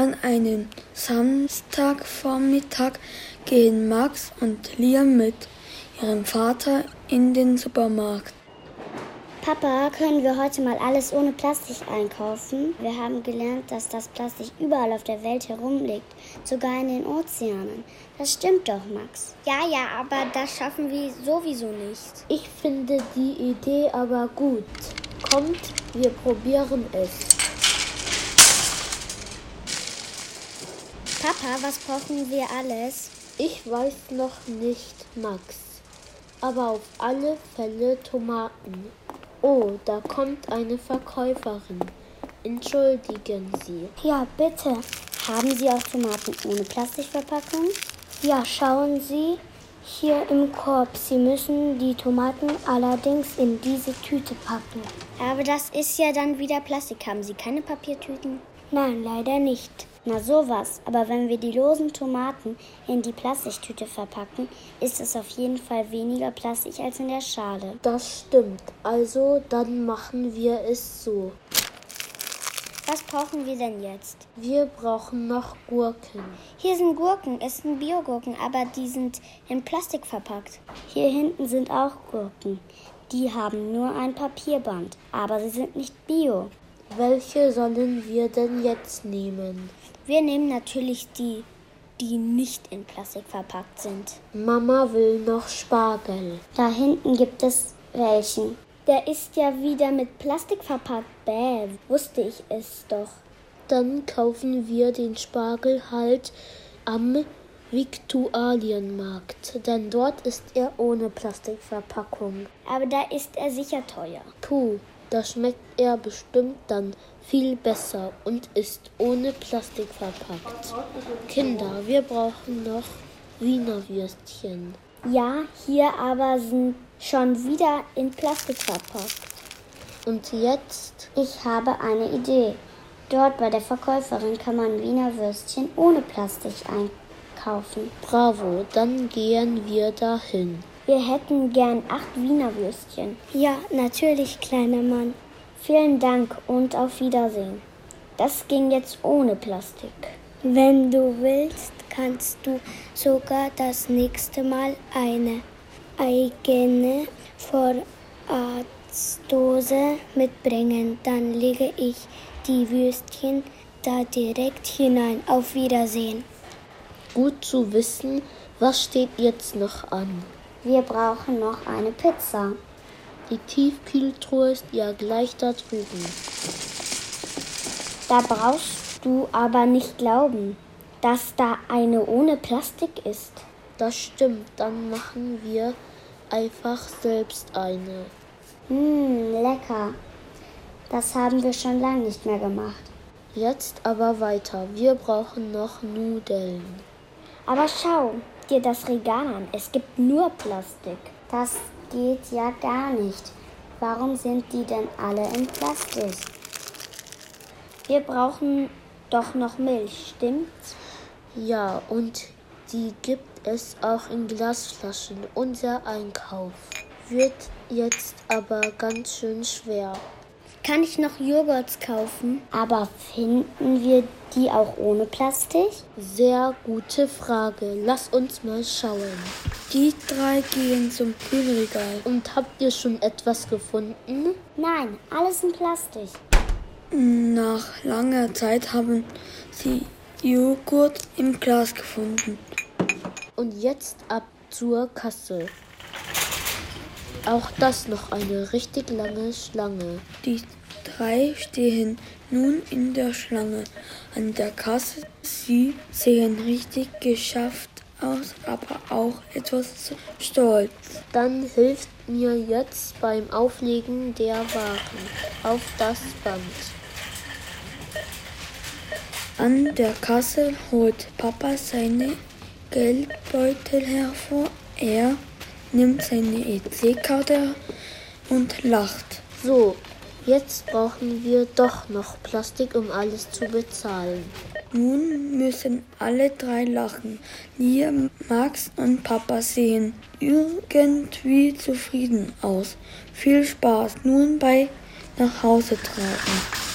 An einem Samstagvormittag gehen Max und Liam mit ihrem Vater in den Supermarkt. Papa, können wir heute mal alles ohne Plastik einkaufen? Wir haben gelernt, dass das Plastik überall auf der Welt herumliegt, sogar in den Ozeanen. Das stimmt doch, Max. Ja, ja, aber das schaffen wir sowieso nicht. Ich finde die Idee aber gut. Kommt, wir probieren es. Papa, was brauchen wir alles? Ich weiß noch nicht, Max. Aber auf alle Fälle Tomaten. Oh, da kommt eine Verkäuferin. Entschuldigen Sie. Ja, bitte. Haben Sie auch Tomaten ohne Plastikverpackung? Ja, schauen Sie hier im Korb. Sie müssen die Tomaten allerdings in diese Tüte packen. Aber das ist ja dann wieder Plastik. Haben Sie keine Papiertüten? Nein, leider nicht. Na sowas, aber wenn wir die losen Tomaten in die Plastiktüte verpacken, ist es auf jeden Fall weniger Plastik als in der Schale. Das stimmt. Also dann machen wir es so. Was brauchen wir denn jetzt? Wir brauchen noch Gurken. Hier sind Gurken, es sind Biogurken, aber die sind in Plastik verpackt. Hier hinten sind auch Gurken. Die haben nur ein Papierband, aber sie sind nicht bio. Welche sollen wir denn jetzt nehmen? Wir nehmen natürlich die, die nicht in Plastik verpackt sind. Mama will noch Spargel. Da hinten gibt es welchen. Der ist ja wieder mit Plastik verpackt. Bäh, wusste ich es doch. Dann kaufen wir den Spargel halt am Viktualienmarkt, denn dort ist er ohne Plastikverpackung. Aber da ist er sicher teuer. Puh, da schmeckt er bestimmt dann viel besser und ist ohne Plastik verpackt. Kinder, wir brauchen noch Wiener Würstchen. Ja, hier aber sind schon wieder in Plastik verpackt. Und jetzt? Ich habe eine Idee. Dort bei der Verkäuferin kann man Wiener Würstchen ohne Plastik einkaufen. Bravo, dann gehen wir dahin. Wir hätten gern acht Wiener Würstchen. Ja, natürlich, kleiner Mann. Vielen Dank und auf Wiedersehen. Das ging jetzt ohne Plastik. Wenn du willst, kannst du sogar das nächste Mal eine eigene Vorratsdose mitbringen. Dann lege ich die Würstchen da direkt hinein. Auf Wiedersehen. Gut zu wissen, was steht jetzt noch an? Wir brauchen noch eine Pizza. Die Tiefkühltruhe ist ja gleich da drüben. Da brauchst du aber nicht glauben, dass da eine ohne Plastik ist. Das stimmt, dann machen wir einfach selbst eine. Hm, lecker. Das haben wir schon lange nicht mehr gemacht. Jetzt aber weiter. Wir brauchen noch Nudeln. Aber schau dir das Regal an. Es gibt nur Plastik. Das geht ja gar nicht. Warum sind die denn alle in Plastik? Wir brauchen doch noch Milch, stimmt's? Ja, und die gibt es auch in Glasflaschen. Unser Einkauf wird jetzt aber ganz schön schwer. Kann ich noch Joghurts kaufen? Aber finden wir die auch ohne Plastik? Sehr gute Frage. Lass uns mal schauen. Die drei gehen zum Kühlregal. Und habt ihr schon etwas gefunden? Nein, alles in Plastik. Nach langer Zeit haben sie Joghurt im Glas gefunden. Und jetzt ab zur Kasse. Auch das noch eine richtig lange Schlange. Die drei stehen nun in der Schlange an der Kasse. Sie sehen richtig geschafft aus, aber auch etwas stolz. Dann hilft mir jetzt beim Auflegen der Waren auf das Band. An der Kasse holt Papa seine Geldbeutel hervor. Er nimmt seine EC-Karte und lacht. So, jetzt brauchen wir doch noch Plastik, um alles zu bezahlen. Nun müssen alle drei lachen. Lia, Max und Papa sehen irgendwie zufrieden aus. Viel Spaß nun bei nach Hause tragen.